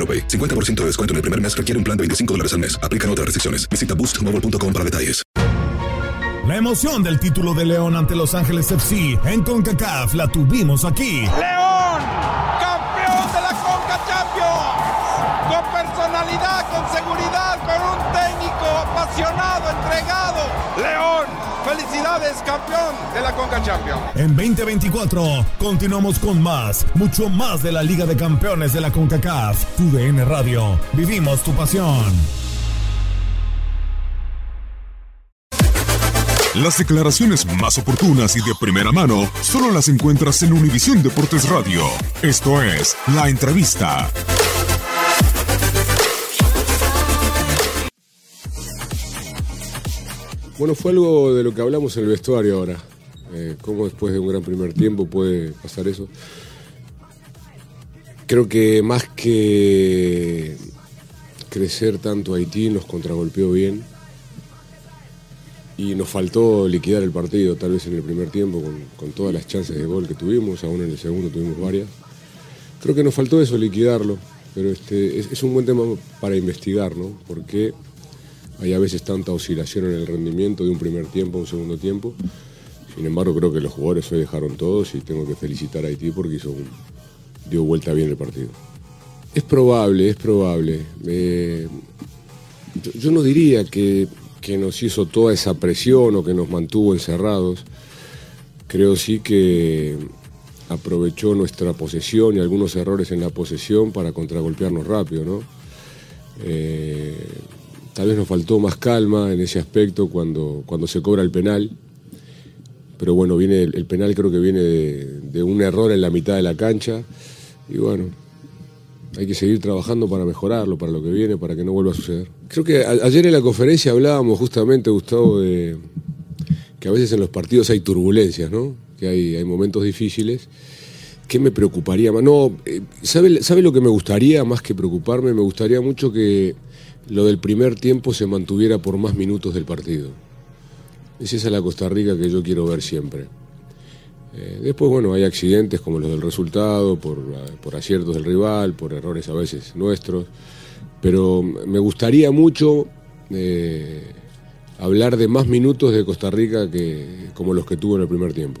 AroPay. 50% de descuento en el primer mes requiere un plan de 25 dólares al mes. Aplican otras restricciones. Visita boostmobile.com para detalles. La emoción del título de León ante Los Ángeles FC en CONCACAF la tuvimos aquí. León, campeón de la Conca Champions. Con personalidad, con seguridad, con un técnico apasionado, entregado. Felicidades, campeón de la Conca Champions. En 2024 continuamos con más, mucho más de la Liga de Campeones de la CONCACAF. Tu DN Radio. Vivimos tu pasión. Las declaraciones más oportunas y de primera mano solo las encuentras en Univisión Deportes Radio. Esto es La Entrevista. Bueno, fue algo de lo que hablamos en el vestuario ahora. Eh, cómo después de un gran primer tiempo puede pasar eso. Creo que más que crecer tanto Haití nos contragolpeó bien y nos faltó liquidar el partido, tal vez en el primer tiempo, con, todas las chances de gol que tuvimos, aún en el segundo tuvimos varias. Creo que nos faltó eso, liquidarlo, pero este, es, es un buen tema para investigar, ¿no? Porque hay a veces tanta oscilación en el rendimiento de un primer tiempo a un segundo tiempo. Sin embargo, creo que los jugadores hoy dejaron todos y tengo que felicitar a Haití porque hizo dio vuelta bien el partido. Es probable, es probable. Eh, yo, yo no diría que, que nos hizo toda esa presión o que nos mantuvo encerrados. Creo sí que aprovechó nuestra posesión y algunos errores en la posesión para contragolpearnos rápido, ¿no? Eh, tal vez nos faltó más calma en ese aspecto cuando, cuando se cobra el penal. Pero bueno, viene el, penal creo que viene de, un error en la mitad de la cancha. Y bueno, hay que seguir trabajando para mejorarlo, para lo que viene, para que no vuelva a suceder. Creo que ayer en la conferencia hablábamos justamente, Gustavo, de que a veces en los partidos hay turbulencias, ¿no? Que hay, hay momentos difíciles. ¿Qué me preocuparía más? No, eh, ¿sabe, ¿sabe lo que me gustaría más que preocuparme? Me gustaría mucho que lo del primer tiempo se mantuviera por más minutos del partido. Es esa la Costa Rica que yo quiero ver siempre. Eh, después, bueno, hay accidentes como los del resultado, por, por aciertos del rival, por errores a veces nuestros, pero me gustaría mucho eh, hablar de más minutos de Costa Rica que como los que tuvo en el primer tiempo.